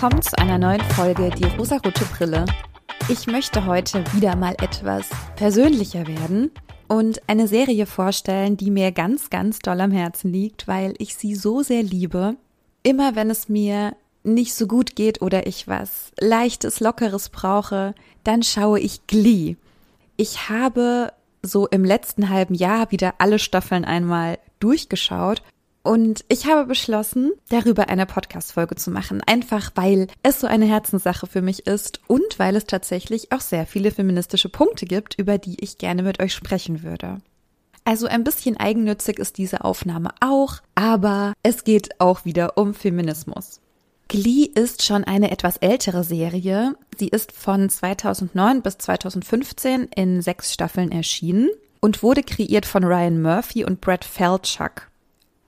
willkommen zu einer neuen Folge Die rosarote Brille. Ich möchte heute wieder mal etwas persönlicher werden und eine Serie vorstellen, die mir ganz, ganz doll am Herzen liegt, weil ich sie so sehr liebe. Immer wenn es mir nicht so gut geht oder ich was leichtes, lockeres brauche, dann schaue ich Glee. Ich habe so im letzten halben Jahr wieder alle Staffeln einmal durchgeschaut und ich habe beschlossen, darüber eine Podcast-Folge zu machen. Einfach weil es so eine Herzenssache für mich ist und weil es tatsächlich auch sehr viele feministische Punkte gibt, über die ich gerne mit euch sprechen würde. Also ein bisschen eigennützig ist diese Aufnahme auch, aber es geht auch wieder um Feminismus. Glee ist schon eine etwas ältere Serie. Sie ist von 2009 bis 2015 in sechs Staffeln erschienen und wurde kreiert von Ryan Murphy und Brett Falchuk.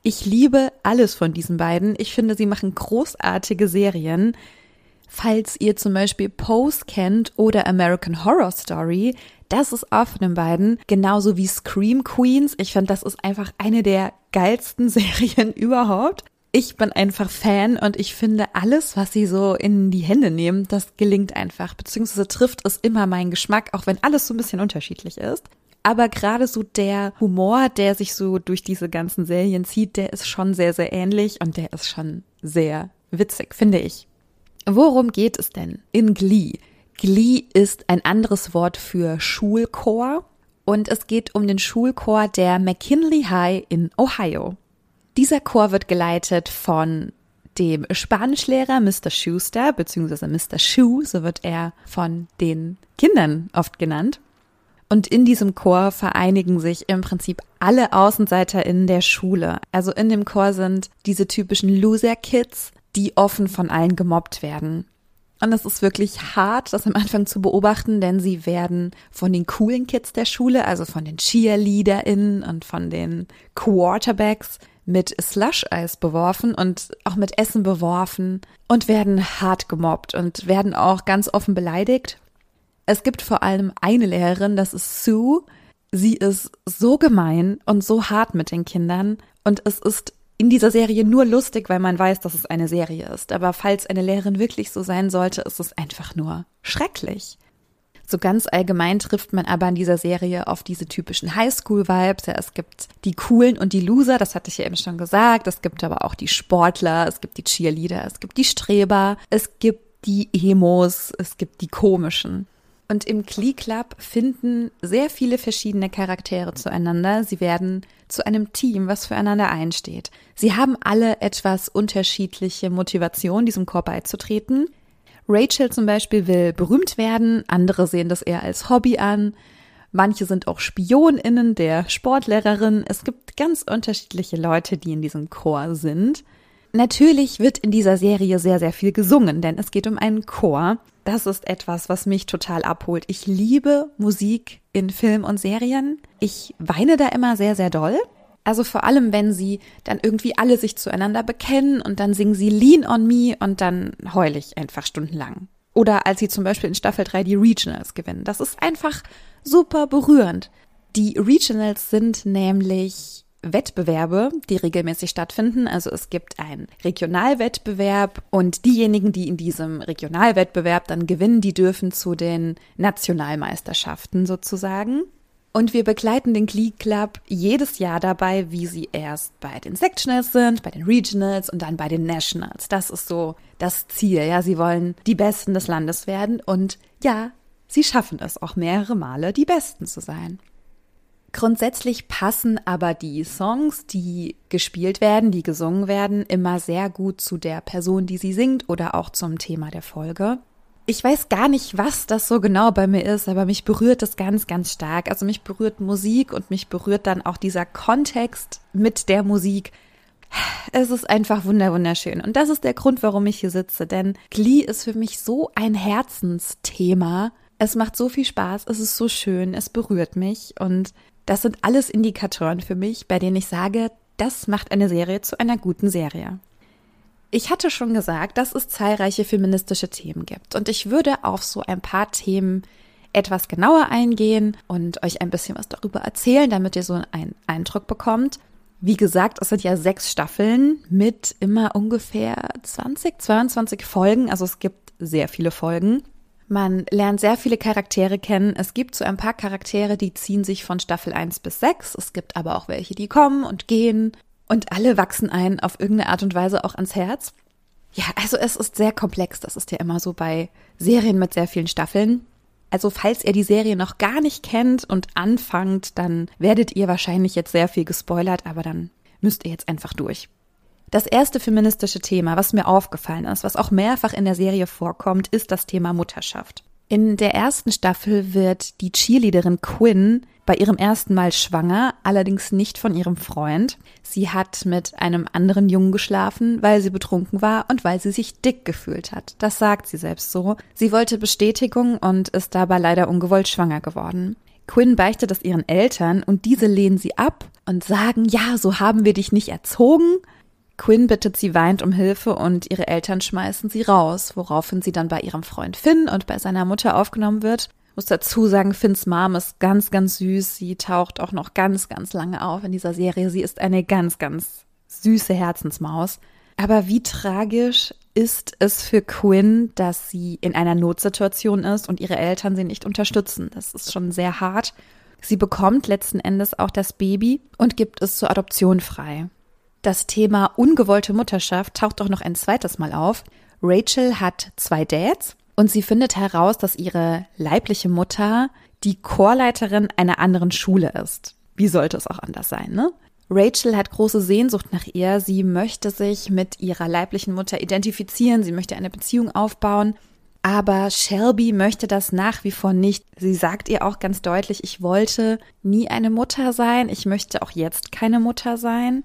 Ich liebe alles von diesen beiden. Ich finde, sie machen großartige Serien. Falls ihr zum Beispiel Pose kennt oder American Horror Story, das ist auch von den beiden. Genauso wie Scream Queens. Ich finde, das ist einfach eine der geilsten Serien überhaupt. Ich bin einfach Fan und ich finde alles, was sie so in die Hände nehmen, das gelingt einfach, beziehungsweise trifft es immer meinen Geschmack, auch wenn alles so ein bisschen unterschiedlich ist. Aber gerade so der Humor, der sich so durch diese ganzen Serien zieht, der ist schon sehr, sehr ähnlich und der ist schon sehr witzig, finde ich. Worum geht es denn in Glee? Glee ist ein anderes Wort für Schulchor und es geht um den Schulchor der McKinley High in Ohio. Dieser Chor wird geleitet von dem Spanischlehrer Mr. Schuster, beziehungsweise Mr. Shoe, so wird er von den Kindern oft genannt. Und in diesem Chor vereinigen sich im Prinzip alle Außenseiter in der Schule. Also in dem Chor sind diese typischen Loser-Kids, die offen von allen gemobbt werden. Und es ist wirklich hart, das am Anfang zu beobachten, denn sie werden von den coolen Kids der Schule, also von den CheerleaderInnen und von den Quarterbacks mit Slush-Eis beworfen und auch mit Essen beworfen und werden hart gemobbt und werden auch ganz offen beleidigt es gibt vor allem eine Lehrerin, das ist Sue. Sie ist so gemein und so hart mit den Kindern und es ist in dieser Serie nur lustig, weil man weiß, dass es eine Serie ist. Aber falls eine Lehrerin wirklich so sein sollte, ist es einfach nur schrecklich. So ganz allgemein trifft man aber in dieser Serie auf diese typischen Highschool-Vibes. Ja, es gibt die Coolen und die Loser, das hatte ich ja eben schon gesagt. Es gibt aber auch die Sportler, es gibt die Cheerleader, es gibt die Streber, es gibt die Emos, es gibt die komischen. Und im Klee Club finden sehr viele verschiedene Charaktere zueinander. Sie werden zu einem Team, was füreinander einsteht. Sie haben alle etwas unterschiedliche Motivation, diesem Chor beizutreten. Rachel zum Beispiel will berühmt werden, andere sehen das eher als Hobby an. Manche sind auch SpionInnen der Sportlehrerin. Es gibt ganz unterschiedliche Leute, die in diesem Chor sind. Natürlich wird in dieser Serie sehr, sehr viel gesungen, denn es geht um einen Chor das ist etwas, was mich total abholt. Ich liebe Musik in Film und Serien. Ich weine da immer sehr, sehr doll. Also vor allem, wenn sie dann irgendwie alle sich zueinander bekennen und dann singen sie Lean on Me und dann heule ich einfach stundenlang. Oder als sie zum Beispiel in Staffel 3 die Regionals gewinnen. Das ist einfach super berührend. Die Regionals sind nämlich Wettbewerbe, die regelmäßig stattfinden. Also es gibt einen Regionalwettbewerb und diejenigen, die in diesem Regionalwettbewerb dann gewinnen, die dürfen zu den Nationalmeisterschaften sozusagen. Und wir begleiten den Glee Club jedes Jahr dabei, wie sie erst bei den Sectionals sind, bei den Regionals und dann bei den Nationals. Das ist so das Ziel. Ja, sie wollen die Besten des Landes werden und ja, sie schaffen es auch mehrere Male, die Besten zu sein. Grundsätzlich passen aber die Songs, die gespielt werden, die gesungen werden, immer sehr gut zu der Person, die sie singt oder auch zum Thema der Folge. Ich weiß gar nicht, was das so genau bei mir ist, aber mich berührt das ganz, ganz stark. Also mich berührt Musik und mich berührt dann auch dieser Kontext mit der Musik. Es ist einfach wunderschön. Und das ist der Grund, warum ich hier sitze. Denn Glee ist für mich so ein Herzensthema. Es macht so viel Spaß, es ist so schön, es berührt mich und das sind alles Indikatoren für mich, bei denen ich sage, das macht eine Serie zu einer guten Serie. Ich hatte schon gesagt, dass es zahlreiche feministische Themen gibt und ich würde auf so ein paar Themen etwas genauer eingehen und euch ein bisschen was darüber erzählen, damit ihr so einen Eindruck bekommt. Wie gesagt, es sind ja sechs Staffeln mit immer ungefähr 20, 22 Folgen. Also es gibt sehr viele Folgen. Man lernt sehr viele Charaktere kennen. Es gibt so ein paar Charaktere, die ziehen sich von Staffel 1 bis 6. Es gibt aber auch welche, die kommen und gehen. Und alle wachsen einen auf irgendeine Art und Weise auch ans Herz. Ja, also es ist sehr komplex. Das ist ja immer so bei Serien mit sehr vielen Staffeln. Also falls ihr die Serie noch gar nicht kennt und anfangt, dann werdet ihr wahrscheinlich jetzt sehr viel gespoilert, aber dann müsst ihr jetzt einfach durch. Das erste feministische Thema, was mir aufgefallen ist, was auch mehrfach in der Serie vorkommt, ist das Thema Mutterschaft. In der ersten Staffel wird die Cheerleaderin Quinn bei ihrem ersten Mal schwanger, allerdings nicht von ihrem Freund. Sie hat mit einem anderen Jungen geschlafen, weil sie betrunken war und weil sie sich dick gefühlt hat. Das sagt sie selbst so. Sie wollte Bestätigung und ist dabei leider ungewollt schwanger geworden. Quinn beichtet das ihren Eltern und diese lehnen sie ab und sagen, ja, so haben wir dich nicht erzogen. Quinn bittet sie weint um Hilfe und ihre Eltern schmeißen sie raus, woraufhin sie dann bei ihrem Freund Finn und bei seiner Mutter aufgenommen wird. Ich muss dazu sagen, Finns Mom ist ganz, ganz süß. Sie taucht auch noch ganz, ganz lange auf in dieser Serie. Sie ist eine ganz, ganz süße Herzensmaus. Aber wie tragisch ist es für Quinn, dass sie in einer Notsituation ist und ihre Eltern sie nicht unterstützen. Das ist schon sehr hart. Sie bekommt letzten Endes auch das Baby und gibt es zur Adoption frei. Das Thema ungewollte Mutterschaft taucht auch noch ein zweites Mal auf. Rachel hat zwei Dads und sie findet heraus, dass ihre leibliche Mutter die Chorleiterin einer anderen Schule ist. Wie sollte es auch anders sein, ne? Rachel hat große Sehnsucht nach ihr. Sie möchte sich mit ihrer leiblichen Mutter identifizieren. Sie möchte eine Beziehung aufbauen. Aber Shelby möchte das nach wie vor nicht. Sie sagt ihr auch ganz deutlich, ich wollte nie eine Mutter sein. Ich möchte auch jetzt keine Mutter sein.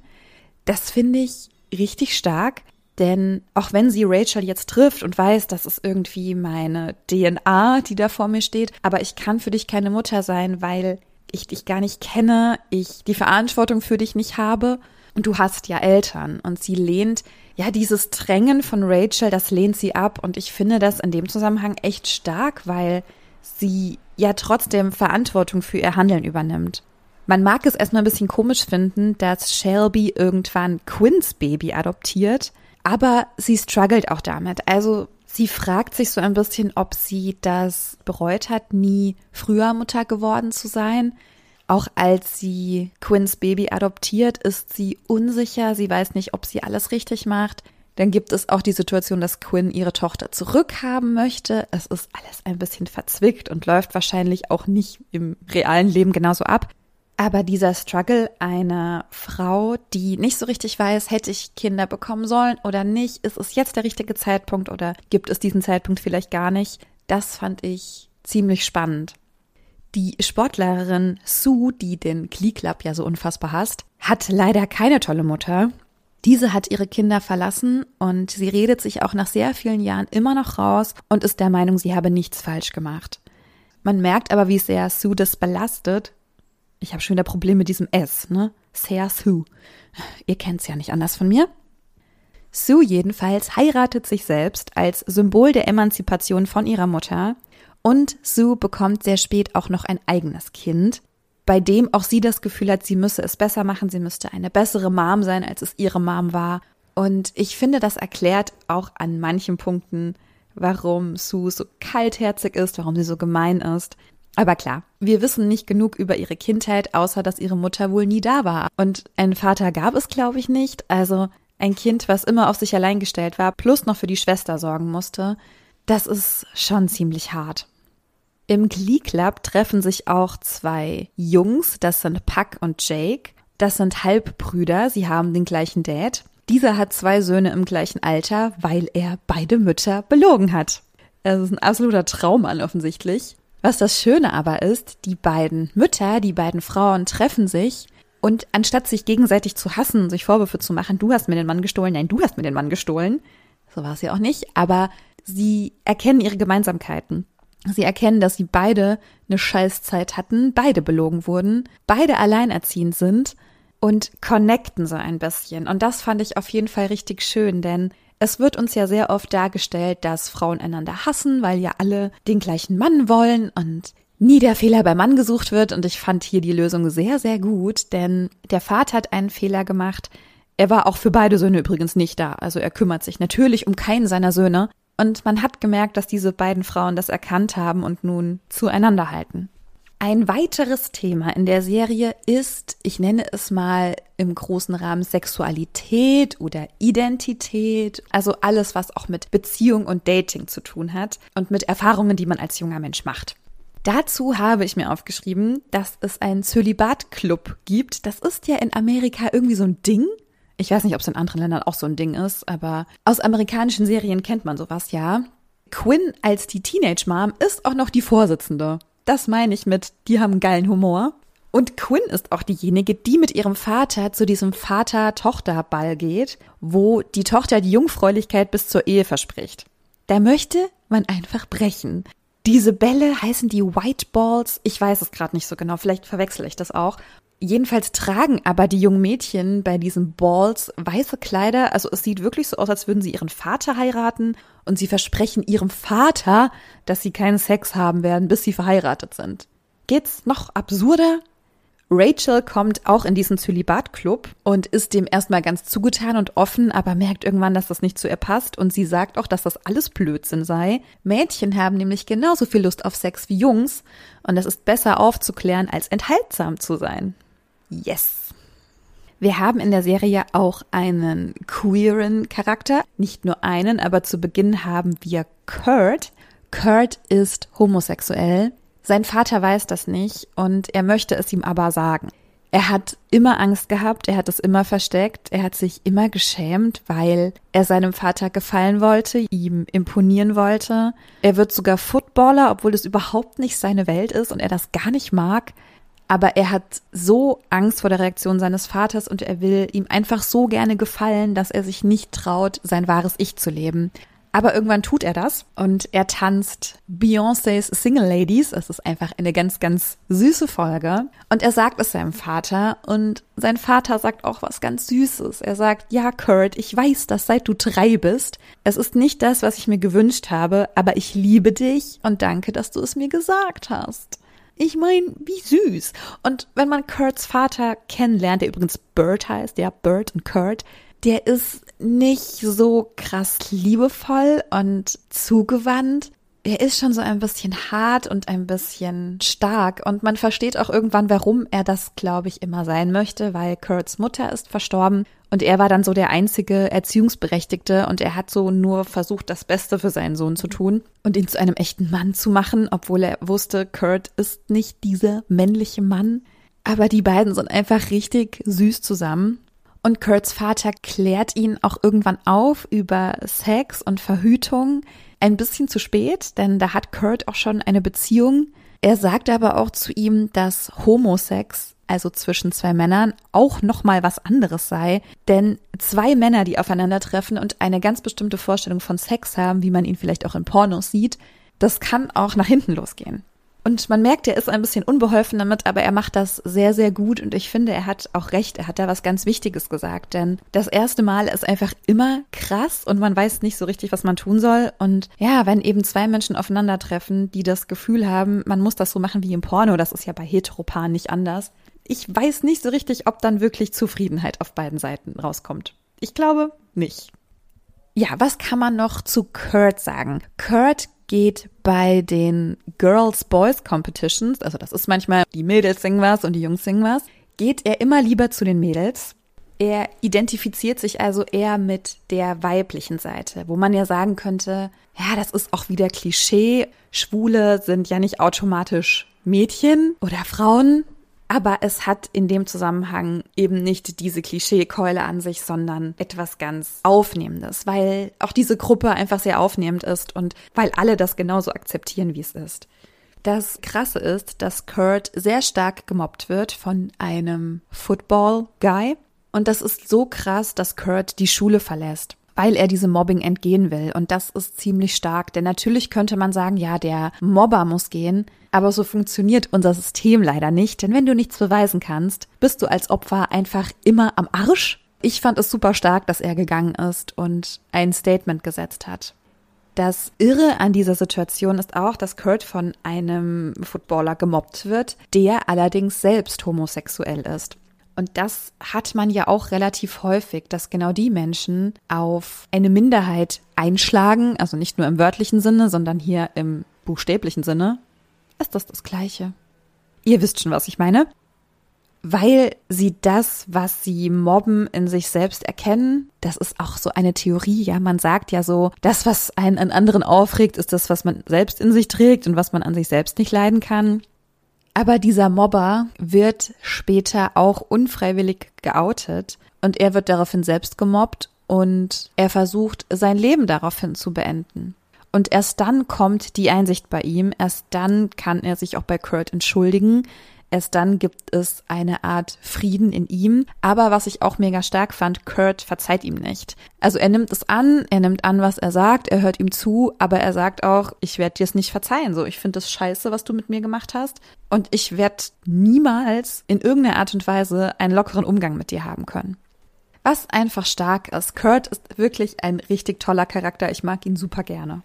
Das finde ich richtig stark, denn auch wenn sie Rachel jetzt trifft und weiß, das ist irgendwie meine DNA, die da vor mir steht, aber ich kann für dich keine Mutter sein, weil ich dich gar nicht kenne, ich die Verantwortung für dich nicht habe und du hast ja Eltern und sie lehnt ja dieses Drängen von Rachel, das lehnt sie ab und ich finde das in dem Zusammenhang echt stark, weil sie ja trotzdem Verantwortung für ihr Handeln übernimmt. Man mag es erstmal ein bisschen komisch finden, dass Shelby irgendwann Quins Baby adoptiert, aber sie struggelt auch damit. Also sie fragt sich so ein bisschen, ob sie das bereut hat, nie früher Mutter geworden zu sein. Auch als sie Quins Baby adoptiert, ist sie unsicher. Sie weiß nicht, ob sie alles richtig macht. Dann gibt es auch die Situation, dass Quinn ihre Tochter zurückhaben möchte. Es ist alles ein bisschen verzwickt und läuft wahrscheinlich auch nicht im realen Leben genauso ab. Aber dieser Struggle einer Frau, die nicht so richtig weiß, hätte ich Kinder bekommen sollen oder nicht, ist es jetzt der richtige Zeitpunkt oder gibt es diesen Zeitpunkt vielleicht gar nicht, das fand ich ziemlich spannend. Die Sportlerin Sue, die den Glee Club ja so unfassbar hasst, hat leider keine tolle Mutter. Diese hat ihre Kinder verlassen und sie redet sich auch nach sehr vielen Jahren immer noch raus und ist der Meinung, sie habe nichts falsch gemacht. Man merkt aber, wie sehr Sue das belastet, ich habe schon wieder Probleme mit diesem S, ne? Sehr Sue. Ihr kennt's ja nicht anders von mir. Sue jedenfalls heiratet sich selbst als Symbol der Emanzipation von ihrer Mutter und Sue bekommt sehr spät auch noch ein eigenes Kind, bei dem auch sie das Gefühl hat, sie müsse es besser machen, sie müsste eine bessere Mom sein, als es ihre Mom war. Und ich finde, das erklärt auch an manchen Punkten, warum Sue so kaltherzig ist, warum sie so gemein ist. Aber klar, wir wissen nicht genug über ihre Kindheit, außer dass ihre Mutter wohl nie da war. Und einen Vater gab es, glaube ich, nicht. Also ein Kind, was immer auf sich allein gestellt war, plus noch für die Schwester sorgen musste, das ist schon ziemlich hart. Im Glee Club treffen sich auch zwei Jungs, das sind Puck und Jake. Das sind Halbbrüder, sie haben den gleichen Dad. Dieser hat zwei Söhne im gleichen Alter, weil er beide Mütter belogen hat. Es ist ein absoluter Traummann offensichtlich. Was das Schöne aber ist, die beiden Mütter, die beiden Frauen treffen sich und anstatt sich gegenseitig zu hassen, sich Vorwürfe zu machen, du hast mir den Mann gestohlen, nein, du hast mir den Mann gestohlen, so war es ja auch nicht, aber sie erkennen ihre Gemeinsamkeiten. Sie erkennen, dass sie beide eine Scheißzeit hatten, beide belogen wurden, beide alleinerziehend sind und connecten so ein bisschen. Und das fand ich auf jeden Fall richtig schön, denn es wird uns ja sehr oft dargestellt, dass Frauen einander hassen, weil ja alle den gleichen Mann wollen und nie der Fehler beim Mann gesucht wird und ich fand hier die Lösung sehr, sehr gut, denn der Vater hat einen Fehler gemacht. Er war auch für beide Söhne übrigens nicht da, also er kümmert sich natürlich um keinen seiner Söhne und man hat gemerkt, dass diese beiden Frauen das erkannt haben und nun zueinander halten. Ein weiteres Thema in der Serie ist, ich nenne es mal im großen Rahmen Sexualität oder Identität, also alles, was auch mit Beziehung und Dating zu tun hat und mit Erfahrungen, die man als junger Mensch macht. Dazu habe ich mir aufgeschrieben, dass es einen Zölibat-Club gibt. Das ist ja in Amerika irgendwie so ein Ding. Ich weiß nicht, ob es in anderen Ländern auch so ein Ding ist, aber aus amerikanischen Serien kennt man sowas ja. Quinn als die Teenage Mom ist auch noch die Vorsitzende. Das meine ich mit, die haben geilen Humor. Und Quinn ist auch diejenige, die mit ihrem Vater zu diesem Vater-Tochter-Ball geht, wo die Tochter die Jungfräulichkeit bis zur Ehe verspricht. Da möchte man einfach brechen. Diese Bälle heißen die White Balls. Ich weiß es gerade nicht so genau, vielleicht verwechsel ich das auch. Jedenfalls tragen aber die jungen Mädchen bei diesen Balls weiße Kleider. Also es sieht wirklich so aus, als würden sie ihren Vater heiraten und sie versprechen ihrem Vater, dass sie keinen Sex haben werden, bis sie verheiratet sind. Geht's noch absurder? Rachel kommt auch in diesen Zölibatclub und ist dem erstmal ganz zugetan und offen, aber merkt irgendwann, dass das nicht zu ihr passt und sie sagt auch, dass das alles Blödsinn sei. Mädchen haben nämlich genauso viel Lust auf Sex wie Jungs und es ist besser aufzuklären, als enthaltsam zu sein. Yes. Wir haben in der Serie auch einen queeren Charakter. Nicht nur einen, aber zu Beginn haben wir Kurt. Kurt ist homosexuell. Sein Vater weiß das nicht und er möchte es ihm aber sagen. Er hat immer Angst gehabt, er hat es immer versteckt, er hat sich immer geschämt, weil er seinem Vater gefallen wollte, ihm imponieren wollte. Er wird sogar Footballer, obwohl es überhaupt nicht seine Welt ist und er das gar nicht mag. Aber er hat so Angst vor der Reaktion seines Vaters und er will ihm einfach so gerne gefallen, dass er sich nicht traut, sein wahres Ich zu leben. Aber irgendwann tut er das und er tanzt Beyoncés Single Ladies. Es ist einfach eine ganz, ganz süße Folge. Und er sagt es seinem Vater und sein Vater sagt auch was ganz Süßes. Er sagt, ja, Kurt, ich weiß das, seit du drei bist. Es ist nicht das, was ich mir gewünscht habe, aber ich liebe dich und danke, dass du es mir gesagt hast. Ich meine, wie süß. Und wenn man Kurts Vater kennenlernt, der übrigens Bert heißt, ja, Bert und Kurt, der ist nicht so krass liebevoll und zugewandt. Er ist schon so ein bisschen hart und ein bisschen stark und man versteht auch irgendwann, warum er das, glaube ich, immer sein möchte, weil Kurts Mutter ist verstorben und er war dann so der einzige Erziehungsberechtigte und er hat so nur versucht, das Beste für seinen Sohn zu tun und ihn zu einem echten Mann zu machen, obwohl er wusste, Kurt ist nicht dieser männliche Mann. Aber die beiden sind einfach richtig süß zusammen. Und Kurts Vater klärt ihn auch irgendwann auf über Sex und Verhütung. Ein bisschen zu spät, denn da hat Kurt auch schon eine Beziehung. Er sagt aber auch zu ihm, dass Homosex also zwischen zwei Männern, auch nochmal was anderes sei. Denn zwei Männer, die aufeinandertreffen und eine ganz bestimmte Vorstellung von Sex haben, wie man ihn vielleicht auch in Pornos sieht, das kann auch nach hinten losgehen. Und man merkt, er ist ein bisschen unbeholfen damit, aber er macht das sehr, sehr gut und ich finde, er hat auch recht. Er hat da was ganz Wichtiges gesagt, denn das erste Mal ist einfach immer krass und man weiß nicht so richtig, was man tun soll. Und ja, wenn eben zwei Menschen aufeinandertreffen, die das Gefühl haben, man muss das so machen wie im Porno, das ist ja bei Heteropaaren nicht anders, ich weiß nicht so richtig, ob dann wirklich Zufriedenheit auf beiden Seiten rauskommt. Ich glaube nicht. Ja, was kann man noch zu Kurt sagen? Kurt geht bei den Girls Boys Competitions, also das ist manchmal die Mädels singen was und die Jungs singen was, geht er immer lieber zu den Mädels. Er identifiziert sich also eher mit der weiblichen Seite, wo man ja sagen könnte, ja, das ist auch wieder Klischee. Schwule sind ja nicht automatisch Mädchen oder Frauen, aber es hat in dem Zusammenhang eben nicht diese Klischeekeule an sich, sondern etwas ganz Aufnehmendes, weil auch diese Gruppe einfach sehr aufnehmend ist und weil alle das genauso akzeptieren, wie es ist. Das Krasse ist, dass Kurt sehr stark gemobbt wird von einem Football-Guy. Und das ist so krass, dass Kurt die Schule verlässt weil er diesem Mobbing entgehen will. Und das ist ziemlich stark, denn natürlich könnte man sagen, ja, der Mobber muss gehen, aber so funktioniert unser System leider nicht, denn wenn du nichts beweisen kannst, bist du als Opfer einfach immer am Arsch. Ich fand es super stark, dass er gegangen ist und ein Statement gesetzt hat. Das Irre an dieser Situation ist auch, dass Kurt von einem Footballer gemobbt wird, der allerdings selbst homosexuell ist. Und das hat man ja auch relativ häufig, dass genau die Menschen auf eine Minderheit einschlagen, also nicht nur im wörtlichen Sinne, sondern hier im buchstäblichen Sinne. Ist das das Gleiche? Ihr wisst schon, was ich meine. Weil sie das, was sie mobben, in sich selbst erkennen. Das ist auch so eine Theorie, ja. Man sagt ja so, das, was einen an anderen aufregt, ist das, was man selbst in sich trägt und was man an sich selbst nicht leiden kann. Aber dieser Mobber wird später auch unfreiwillig geoutet und er wird daraufhin selbst gemobbt und er versucht, sein Leben daraufhin zu beenden. Und erst dann kommt die Einsicht bei ihm, erst dann kann er sich auch bei Kurt entschuldigen, Erst dann gibt es eine Art Frieden in ihm. Aber was ich auch mega stark fand, Kurt verzeiht ihm nicht. Also er nimmt es an, er nimmt an, was er sagt, er hört ihm zu, aber er sagt auch, ich werde dir es nicht verzeihen. So, ich finde es scheiße, was du mit mir gemacht hast. Und ich werde niemals in irgendeiner Art und Weise einen lockeren Umgang mit dir haben können. Was einfach stark ist. Kurt ist wirklich ein richtig toller Charakter. Ich mag ihn super gerne.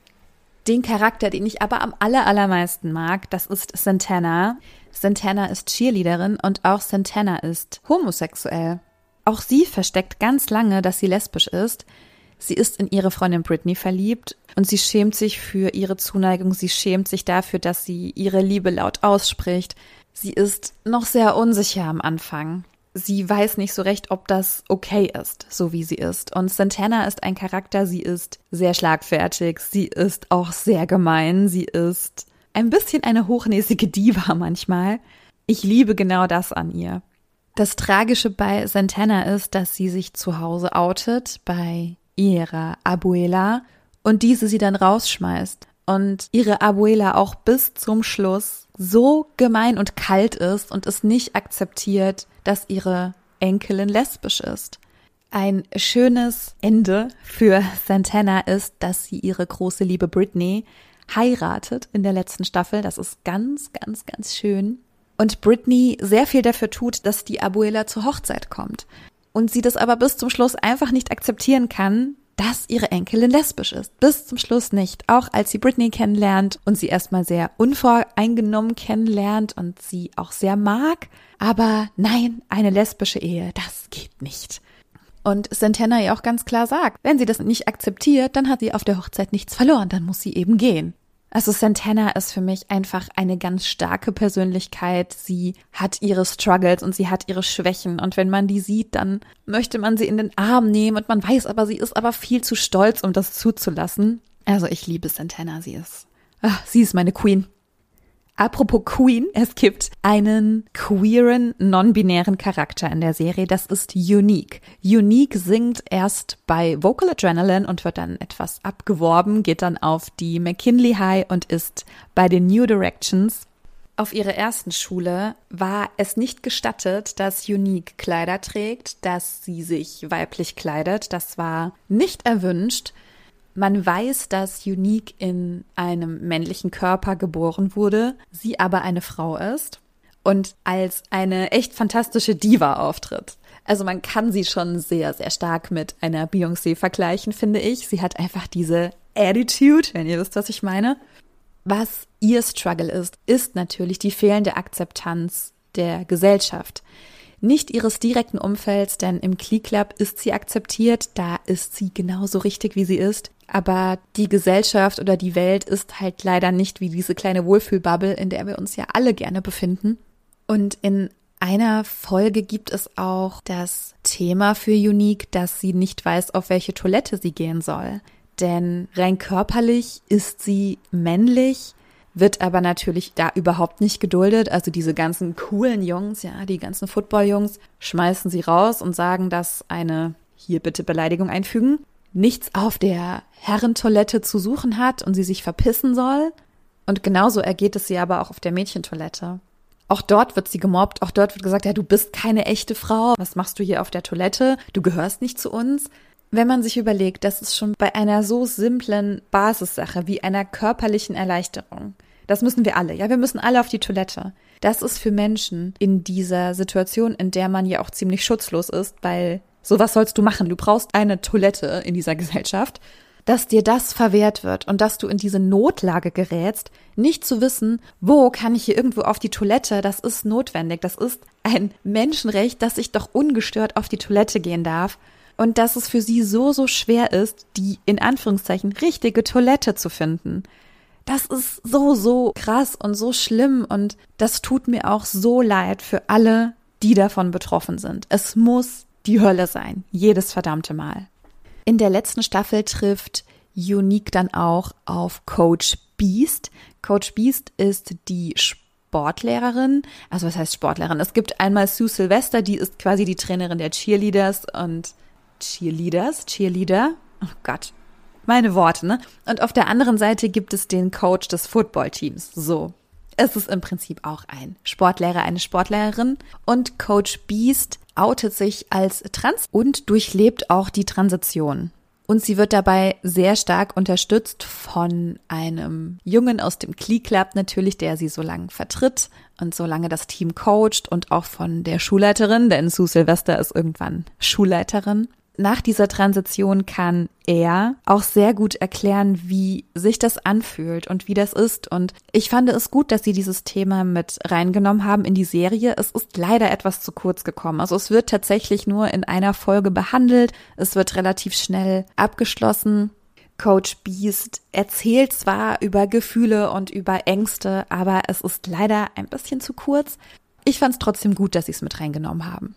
Den Charakter, den ich aber am allermeisten mag, das ist Santana. Santana ist Cheerleaderin und auch Santana ist homosexuell. Auch sie versteckt ganz lange, dass sie lesbisch ist. Sie ist in ihre Freundin Britney verliebt und sie schämt sich für ihre Zuneigung. Sie schämt sich dafür, dass sie ihre Liebe laut ausspricht. Sie ist noch sehr unsicher am Anfang. Sie weiß nicht so recht, ob das okay ist, so wie sie ist. Und Santana ist ein Charakter, sie ist sehr schlagfertig, sie ist auch sehr gemein, sie ist ein bisschen eine hochnäsige Diva manchmal. Ich liebe genau das an ihr. Das Tragische bei Santana ist, dass sie sich zu Hause outet bei ihrer Abuela und diese sie dann rausschmeißt. Und ihre Abuela auch bis zum Schluss so gemein und kalt ist und es nicht akzeptiert, dass ihre Enkelin lesbisch ist. Ein schönes Ende für Santana ist, dass sie ihre große Liebe Britney heiratet in der letzten Staffel. Das ist ganz, ganz, ganz schön. Und Britney sehr viel dafür tut, dass die Abuela zur Hochzeit kommt. Und sie das aber bis zum Schluss einfach nicht akzeptieren kann, dass ihre Enkelin lesbisch ist. Bis zum Schluss nicht. Auch als sie Britney kennenlernt und sie erstmal sehr unvoreingenommen kennenlernt und sie auch sehr mag. Aber nein, eine lesbische Ehe, das geht nicht. Und Santana ja auch ganz klar sagt, wenn sie das nicht akzeptiert, dann hat sie auf der Hochzeit nichts verloren, dann muss sie eben gehen. Also Santana ist für mich einfach eine ganz starke Persönlichkeit. Sie hat ihre Struggles und sie hat ihre Schwächen. Und wenn man die sieht, dann möchte man sie in den Arm nehmen und man weiß aber, sie ist aber viel zu stolz, um das zuzulassen. Also ich liebe Santana, sie ist, ach, sie ist meine Queen. Apropos Queen, es gibt einen queeren, non-binären Charakter in der Serie, das ist Unique. Unique singt erst bei Vocal Adrenaline und wird dann etwas abgeworben, geht dann auf die McKinley High und ist bei den New Directions. Auf ihrer ersten Schule war es nicht gestattet, dass Unique Kleider trägt, dass sie sich weiblich kleidet. Das war nicht erwünscht. Man weiß, dass Unique in einem männlichen Körper geboren wurde, sie aber eine Frau ist und als eine echt fantastische Diva auftritt. Also man kann sie schon sehr, sehr stark mit einer Beyoncé vergleichen, finde ich. Sie hat einfach diese Attitude, wenn ihr wisst, was ich meine. Was ihr Struggle ist, ist natürlich die fehlende Akzeptanz der Gesellschaft nicht ihres direkten Umfelds, denn im Klee Club ist sie akzeptiert, da ist sie genauso richtig, wie sie ist. Aber die Gesellschaft oder die Welt ist halt leider nicht wie diese kleine Wohlfühlbubble, in der wir uns ja alle gerne befinden. Und in einer Folge gibt es auch das Thema für Unique, dass sie nicht weiß, auf welche Toilette sie gehen soll. Denn rein körperlich ist sie männlich, wird aber natürlich da überhaupt nicht geduldet. Also diese ganzen coolen Jungs, ja, die ganzen Football-Jungs schmeißen sie raus und sagen, dass eine hier bitte Beleidigung einfügen, nichts auf der Herrentoilette zu suchen hat und sie sich verpissen soll. Und genauso ergeht es sie aber auch auf der Mädchentoilette. Auch dort wird sie gemobbt, auch dort wird gesagt, ja, du bist keine echte Frau, was machst du hier auf der Toilette, du gehörst nicht zu uns. Wenn man sich überlegt, dass es schon bei einer so simplen Basissache wie einer körperlichen Erleichterung, das müssen wir alle, ja, wir müssen alle auf die Toilette. Das ist für Menschen in dieser Situation, in der man ja auch ziemlich schutzlos ist, weil sowas sollst du machen. Du brauchst eine Toilette in dieser Gesellschaft. dass dir das verwehrt wird und dass du in diese Notlage gerätst, nicht zu wissen, wo kann ich hier irgendwo auf die Toilette, das ist notwendig, das ist ein Menschenrecht, dass ich doch ungestört auf die Toilette gehen darf und dass es für sie so, so schwer ist, die in Anführungszeichen richtige Toilette zu finden. Das ist so, so krass und so schlimm und das tut mir auch so leid für alle, die davon betroffen sind. Es muss die Hölle sein, jedes verdammte Mal. In der letzten Staffel trifft Unique dann auch auf Coach Beast. Coach Beast ist die Sportlehrerin. Also was heißt Sportlehrerin? Es gibt einmal Sue Sylvester, die ist quasi die Trainerin der Cheerleaders und Cheerleaders, Cheerleader. Oh Gott, meine Worte, ne? Und auf der anderen Seite gibt es den Coach des Footballteams. So. Es ist im Prinzip auch ein Sportlehrer, eine Sportlehrerin. Und Coach Beast outet sich als trans und durchlebt auch die Transition. Und sie wird dabei sehr stark unterstützt von einem Jungen aus dem Klee Club natürlich, der sie so lange vertritt und so lange das Team coacht und auch von der Schulleiterin, denn Sue Sylvester ist irgendwann Schulleiterin nach dieser Transition kann er auch sehr gut erklären, wie sich das anfühlt und wie das ist. Und ich fand es gut, dass sie dieses Thema mit reingenommen haben in die Serie. Es ist leider etwas zu kurz gekommen. Also es wird tatsächlich nur in einer Folge behandelt. Es wird relativ schnell abgeschlossen. Coach Beast erzählt zwar über Gefühle und über Ängste, aber es ist leider ein bisschen zu kurz. Ich fand es trotzdem gut, dass sie es mit reingenommen haben.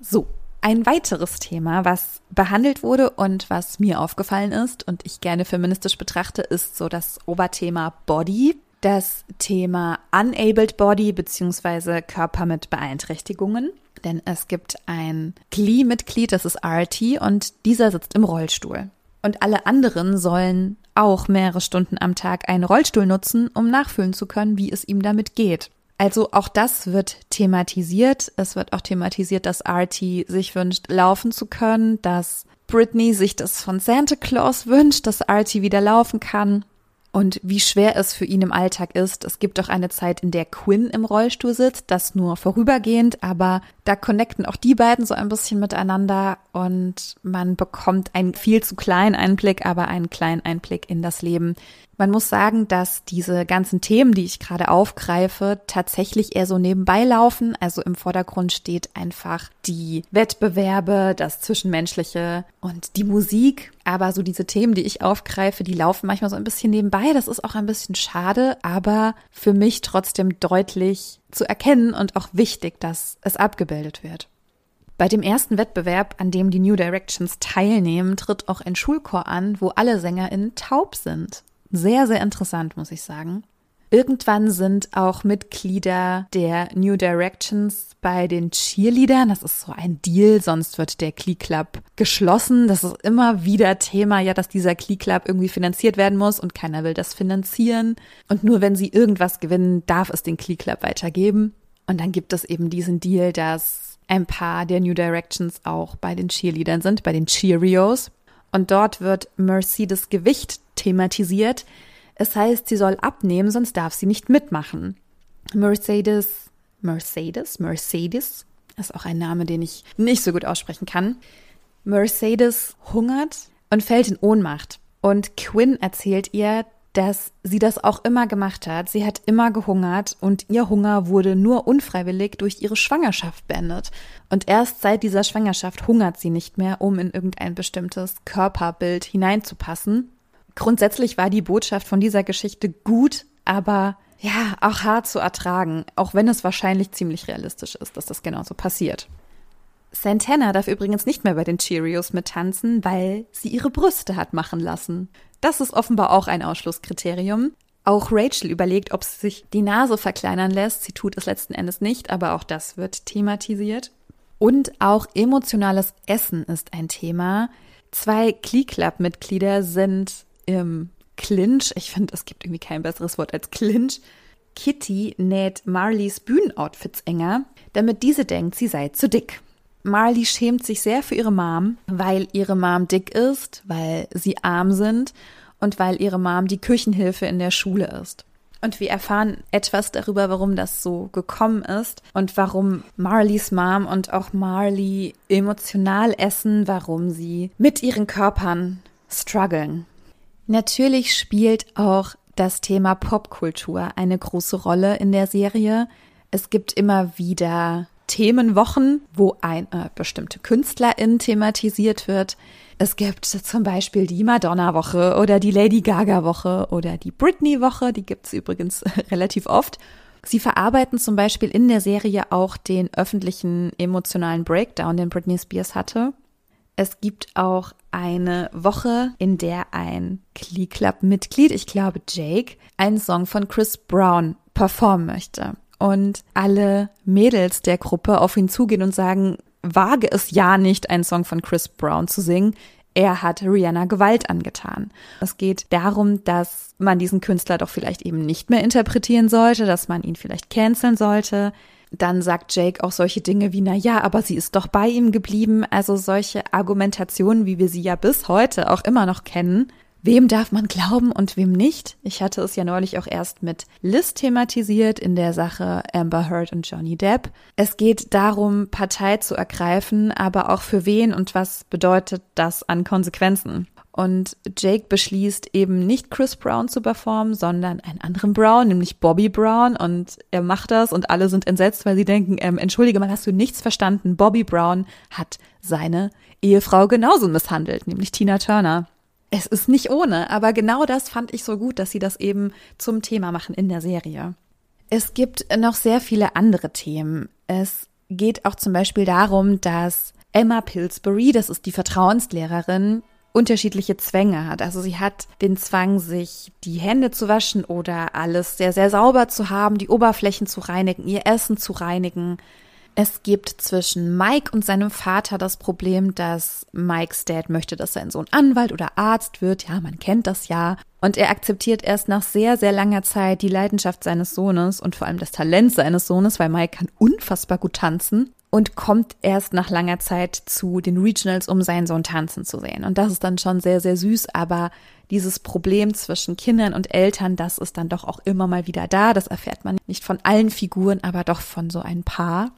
So, ein weiteres Thema, was behandelt wurde und was mir aufgefallen ist und ich gerne feministisch betrachte, ist so das Oberthema Body, das Thema Unabled Body beziehungsweise Körper mit Beeinträchtigungen. Denn es gibt ein CLI-Mitglied, das ist RT, und dieser sitzt im Rollstuhl. Und alle anderen sollen auch mehrere Stunden am Tag einen Rollstuhl nutzen, um nachfühlen zu können, wie es ihm damit geht. Also auch das wird thematisiert. Es wird auch thematisiert, dass Artie sich wünscht, laufen zu können, dass Britney sich das von Santa Claus wünscht, dass Artie wieder laufen kann und wie schwer es für ihn im Alltag ist. Es gibt auch eine Zeit, in der Quinn im Rollstuhl sitzt, das nur vorübergehend, aber da connecten auch die beiden so ein bisschen miteinander und man bekommt einen viel zu kleinen Einblick, aber einen kleinen Einblick in das Leben. Man muss sagen, dass diese ganzen Themen, die ich gerade aufgreife, tatsächlich eher so nebenbei laufen. Also im Vordergrund steht einfach die Wettbewerbe, das Zwischenmenschliche und die Musik. Aber so diese Themen, die ich aufgreife, die laufen manchmal so ein bisschen nebenbei. Das ist auch ein bisschen schade, aber für mich trotzdem deutlich zu erkennen und auch wichtig, dass es abgebildet wird. Bei dem ersten Wettbewerb, an dem die New Directions teilnehmen, tritt auch ein Schulchor an, wo alle SängerInnen taub sind. Sehr, sehr interessant, muss ich sagen. Irgendwann sind auch Mitglieder der New Directions bei den Cheerleadern. Das ist so ein Deal, sonst wird der Klee Club geschlossen. Das ist immer wieder Thema, ja, dass dieser Klee Club irgendwie finanziert werden muss und keiner will das finanzieren. Und nur wenn sie irgendwas gewinnen, darf es den Klee Club weitergeben. Und dann gibt es eben diesen Deal, dass ein paar der New Directions auch bei den Cheerleadern sind, bei den Cheerios. Und dort wird Mercedes Gewicht thematisiert. Es heißt, sie soll abnehmen, sonst darf sie nicht mitmachen. Mercedes, Mercedes, Mercedes ist auch ein Name, den ich nicht so gut aussprechen kann. Mercedes hungert und fällt in Ohnmacht. Und Quinn erzählt ihr, dass sie das auch immer gemacht hat. Sie hat immer gehungert und ihr Hunger wurde nur unfreiwillig durch ihre Schwangerschaft beendet. Und erst seit dieser Schwangerschaft hungert sie nicht mehr, um in irgendein bestimmtes Körperbild hineinzupassen. Grundsätzlich war die Botschaft von dieser Geschichte gut, aber ja, auch hart zu ertragen, auch wenn es wahrscheinlich ziemlich realistisch ist, dass das genauso passiert. Santana darf übrigens nicht mehr bei den Cheerios mittanzen, weil sie ihre Brüste hat machen lassen. Das ist offenbar auch ein Ausschlusskriterium. Auch Rachel überlegt, ob sie sich die Nase verkleinern lässt. Sie tut es letzten Endes nicht, aber auch das wird thematisiert. Und auch emotionales Essen ist ein Thema. Zwei Klee Club Mitglieder sind im Clinch, ich finde, es gibt irgendwie kein besseres Wort als Clinch, Kitty näht Marleys Bühnenoutfits enger, damit diese denkt, sie sei zu dick. Marley schämt sich sehr für ihre Mom, weil ihre Mom dick ist, weil sie arm sind und weil ihre Mom die Küchenhilfe in der Schule ist. Und wir erfahren etwas darüber, warum das so gekommen ist und warum Marleys Mom und auch Marley emotional essen, warum sie mit ihren Körpern strugglen. Natürlich spielt auch das Thema Popkultur eine große Rolle in der Serie. Es gibt immer wieder Themenwochen, wo eine bestimmte Künstlerin thematisiert wird. Es gibt zum Beispiel die Madonna-Woche oder die Lady Gaga-Woche oder die Britney-Woche, die gibt es übrigens relativ oft. Sie verarbeiten zum Beispiel in der Serie auch den öffentlichen emotionalen Breakdown, den Britney Spears hatte. Es gibt auch eine Woche, in der ein Glee Club Mitglied, ich glaube Jake, einen Song von Chris Brown performen möchte. Und alle Mädels der Gruppe auf ihn zugehen und sagen, wage es ja nicht, einen Song von Chris Brown zu singen. Er hat Rihanna Gewalt angetan. Es geht darum, dass man diesen Künstler doch vielleicht eben nicht mehr interpretieren sollte, dass man ihn vielleicht canceln sollte, dann sagt Jake auch solche Dinge wie, na ja, aber sie ist doch bei ihm geblieben. Also solche Argumentationen, wie wir sie ja bis heute auch immer noch kennen. Wem darf man glauben und wem nicht? Ich hatte es ja neulich auch erst mit Liz thematisiert in der Sache Amber Heard und Johnny Depp. Es geht darum, Partei zu ergreifen, aber auch für wen und was bedeutet das an Konsequenzen. Und Jake beschließt eben nicht Chris Brown zu performen, sondern einen anderen Brown, nämlich Bobby Brown. Und er macht das und alle sind entsetzt, weil sie denken, ähm, entschuldige mal, hast du nichts verstanden? Bobby Brown hat seine Ehefrau genauso misshandelt, nämlich Tina Turner. Es ist nicht ohne, aber genau das fand ich so gut, dass sie das eben zum Thema machen in der Serie. Es gibt noch sehr viele andere Themen. Es geht auch zum Beispiel darum, dass Emma Pillsbury, das ist die Vertrauenslehrerin, unterschiedliche Zwänge hat. Also sie hat den Zwang, sich die Hände zu waschen oder alles sehr, sehr sauber zu haben, die Oberflächen zu reinigen, ihr Essen zu reinigen. Es gibt zwischen Mike und seinem Vater das Problem, dass Mikes Dad möchte, dass sein Sohn Anwalt oder Arzt wird. Ja, man kennt das ja. Und er akzeptiert erst nach sehr, sehr langer Zeit die Leidenschaft seines Sohnes und vor allem das Talent seines Sohnes, weil Mike kann unfassbar gut tanzen und kommt erst nach langer Zeit zu den Regionals, um seinen Sohn tanzen zu sehen. Und das ist dann schon sehr, sehr süß, aber dieses Problem zwischen Kindern und Eltern, das ist dann doch auch immer mal wieder da. Das erfährt man nicht von allen Figuren, aber doch von so ein paar.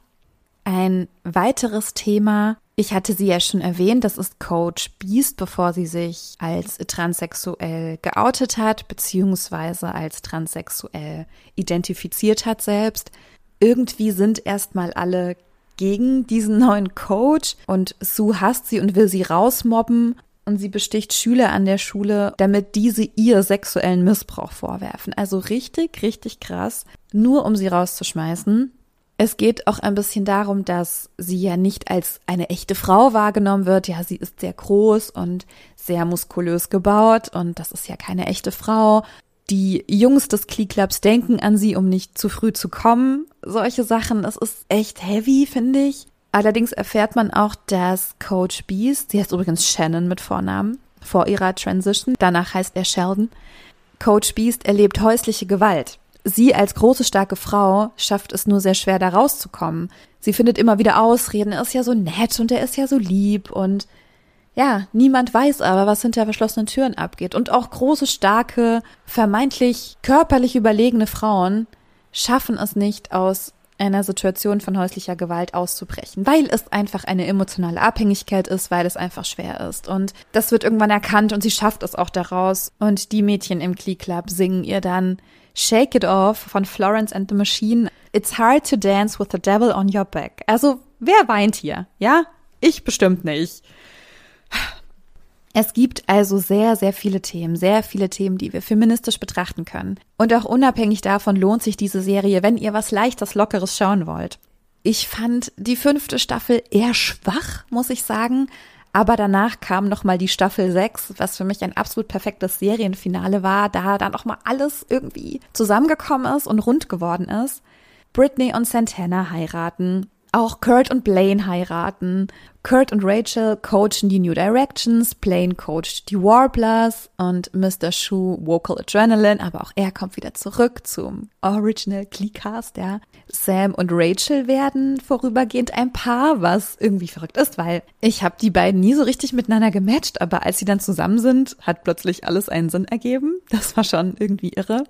Ein weiteres Thema, ich hatte sie ja schon erwähnt, das ist Coach Beast, bevor sie sich als transsexuell geoutet hat, beziehungsweise als transsexuell identifiziert hat selbst. Irgendwie sind erstmal alle gegen diesen neuen Coach und Sue hasst sie und will sie rausmobben und sie besticht Schüler an der Schule, damit diese ihr sexuellen Missbrauch vorwerfen. Also richtig, richtig krass, nur um sie rauszuschmeißen. Es geht auch ein bisschen darum, dass sie ja nicht als eine echte Frau wahrgenommen wird. Ja, sie ist sehr groß und sehr muskulös gebaut und das ist ja keine echte Frau. Die Jungs des Klee Clubs denken an sie, um nicht zu früh zu kommen. Solche Sachen, das ist echt heavy, finde ich. Allerdings erfährt man auch, dass Coach Beast, sie heißt übrigens Shannon mit Vornamen, vor ihrer Transition, danach heißt er Sheldon, Coach Beast erlebt häusliche Gewalt. Sie als große, starke Frau schafft es nur sehr schwer, da rauszukommen. Sie findet immer wieder Ausreden, er ist ja so nett und er ist ja so lieb und ja, niemand weiß aber, was hinter verschlossenen Türen abgeht. Und auch große, starke, vermeintlich körperlich überlegene Frauen schaffen es nicht aus einer Situation von häuslicher Gewalt auszubrechen, weil es einfach eine emotionale Abhängigkeit ist, weil es einfach schwer ist. Und das wird irgendwann erkannt und sie schafft es auch daraus. Und die Mädchen im Glee Club singen ihr dann Shake It Off von Florence and the Machine. It's hard to dance with the devil on your back. Also, wer weint hier? Ja? Ich bestimmt nicht. Es gibt also sehr, sehr viele Themen, sehr viele Themen, die wir feministisch betrachten können. Und auch unabhängig davon lohnt sich diese Serie, wenn ihr was leichtes, lockeres schauen wollt. Ich fand die fünfte Staffel eher schwach, muss ich sagen. Aber danach kam nochmal die Staffel 6, was für mich ein absolut perfektes Serienfinale war, da da nochmal alles irgendwie zusammengekommen ist und rund geworden ist. Britney und Santana heiraten, auch Kurt und Blaine heiraten. Kurt und Rachel coachen die New Directions, Blaine coacht die Warblers und Mr. Shu Vocal Adrenaline, aber auch er kommt wieder zurück zum Original Cast, ja. Sam und Rachel werden vorübergehend ein Paar, was irgendwie verrückt ist, weil ich habe die beiden nie so richtig miteinander gematcht, aber als sie dann zusammen sind, hat plötzlich alles einen Sinn ergeben. Das war schon irgendwie irre.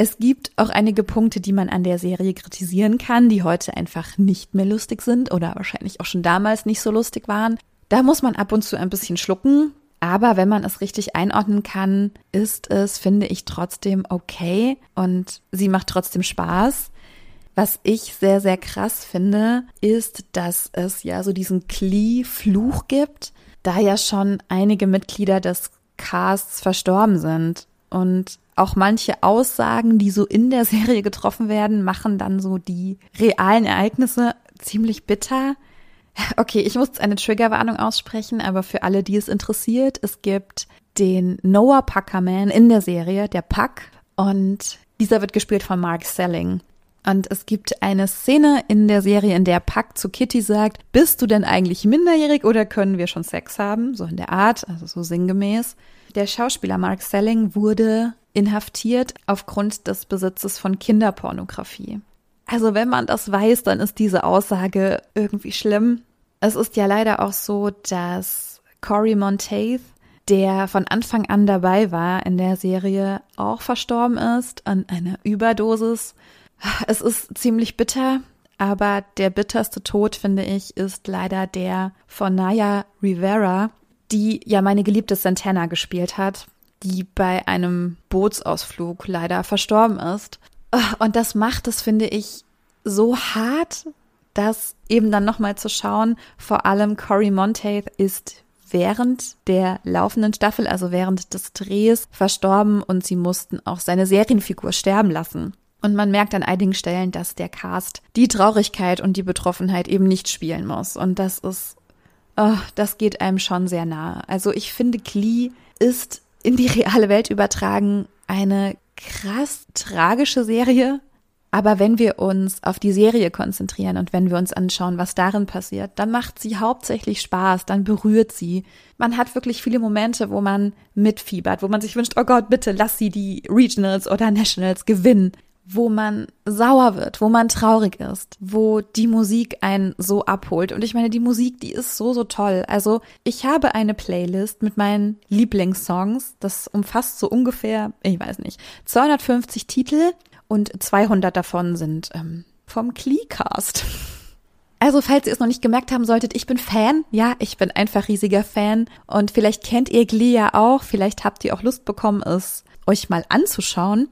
Es gibt auch einige Punkte, die man an der Serie kritisieren kann, die heute einfach nicht mehr lustig sind oder wahrscheinlich auch schon damals nicht so lustig waren. Da muss man ab und zu ein bisschen schlucken. Aber wenn man es richtig einordnen kann, ist es, finde ich, trotzdem okay und sie macht trotzdem Spaß. Was ich sehr, sehr krass finde, ist, dass es ja so diesen Klee-Fluch gibt, da ja schon einige Mitglieder des Casts verstorben sind. Und auch manche Aussagen, die so in der Serie getroffen werden, machen dann so die realen Ereignisse ziemlich bitter. Okay, ich muss eine Triggerwarnung aussprechen, aber für alle, die es interessiert, es gibt den Noah Puckerman in der Serie, der Puck, und dieser wird gespielt von Mark Selling. Und es gibt eine Szene in der Serie, in der Puck zu Kitty sagt, bist du denn eigentlich minderjährig oder können wir schon Sex haben? So in der Art, also so sinngemäß. Der Schauspieler Mark Selling wurde inhaftiert aufgrund des Besitzes von Kinderpornografie. Also wenn man das weiß, dann ist diese Aussage irgendwie schlimm. Es ist ja leider auch so, dass Corey Monteith, der von Anfang an dabei war in der Serie, auch verstorben ist an einer Überdosis. Es ist ziemlich bitter, aber der bitterste Tod, finde ich, ist leider der von Naya Rivera, die ja meine geliebte Santana gespielt hat, die bei einem Bootsausflug leider verstorben ist. Und das macht es, finde ich, so hart, das eben dann nochmal zu schauen. Vor allem Cory Monteith ist während der laufenden Staffel, also während des Drehs, verstorben und sie mussten auch seine Serienfigur sterben lassen. Und man merkt an einigen Stellen, dass der Cast die Traurigkeit und die Betroffenheit eben nicht spielen muss. Und das ist, oh, das geht einem schon sehr nahe. Also ich finde, Glee ist in die reale Welt übertragen. Eine krass tragische Serie, aber wenn wir uns auf die Serie konzentrieren und wenn wir uns anschauen, was darin passiert, dann macht sie hauptsächlich Spaß, dann berührt sie. Man hat wirklich viele Momente, wo man mitfiebert, wo man sich wünscht, oh Gott, bitte lass sie die Regionals oder Nationals gewinnen, wo man sauer wird, wo man traurig ist, wo die Musik einen so abholt. Und ich meine, die Musik, die ist so, so toll. Also ich habe eine Playlist mit meinen Lieblingssongs. Das umfasst so ungefähr, ich weiß nicht, 250 Titel und 200 davon sind ähm, vom Kleecast. Also, falls ihr es noch nicht gemerkt haben solltet, ich bin Fan. Ja, ich bin einfach riesiger Fan. Und vielleicht kennt ihr Glee ja auch. Vielleicht habt ihr auch Lust bekommen, es euch mal anzuschauen.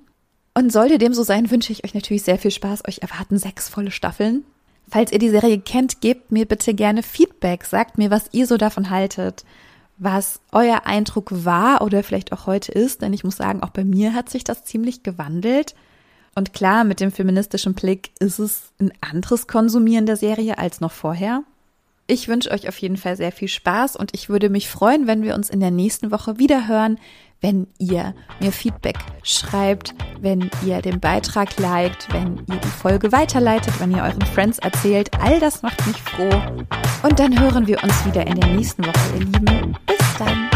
Und sollte dem so sein, wünsche ich euch natürlich sehr viel Spaß. Euch erwarten sechs volle Staffeln. Falls ihr die Serie kennt, gebt mir bitte gerne Feedback. Sagt mir, was ihr so davon haltet. Was euer Eindruck war oder vielleicht auch heute ist. Denn ich muss sagen, auch bei mir hat sich das ziemlich gewandelt. Und klar, mit dem feministischen Blick ist es ein anderes Konsumieren der Serie als noch vorher. Ich wünsche euch auf jeden Fall sehr viel Spaß und ich würde mich freuen, wenn wir uns in der nächsten Woche wieder hören, wenn ihr mir Feedback schreibt, wenn ihr den Beitrag liked, wenn ihr die Folge weiterleitet, wenn ihr euren Friends erzählt. All das macht mich froh. Und dann hören wir uns wieder in der nächsten Woche, ihr Lieben. Bis dann.